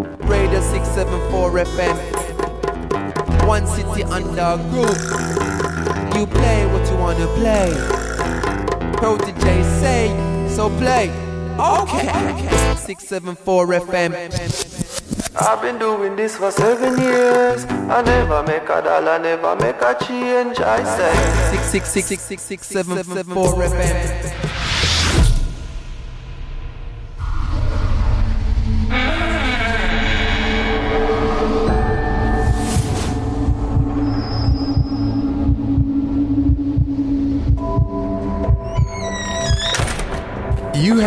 Radio 674 FM. One city under group. You play what you wanna play. Protege say, so play. Okay. 674 FM. I've been doing this for seven years. I never make a dollar, never make a change. I say six six six six six six seven seven four FM.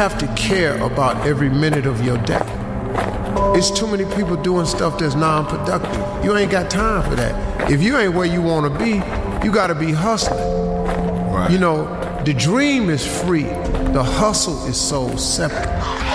Have to care about every minute of your day. It's too many people doing stuff that's non-productive. You ain't got time for that. If you ain't where you want to be, you got to be hustling. Right. You know, the dream is free. The hustle is so separate.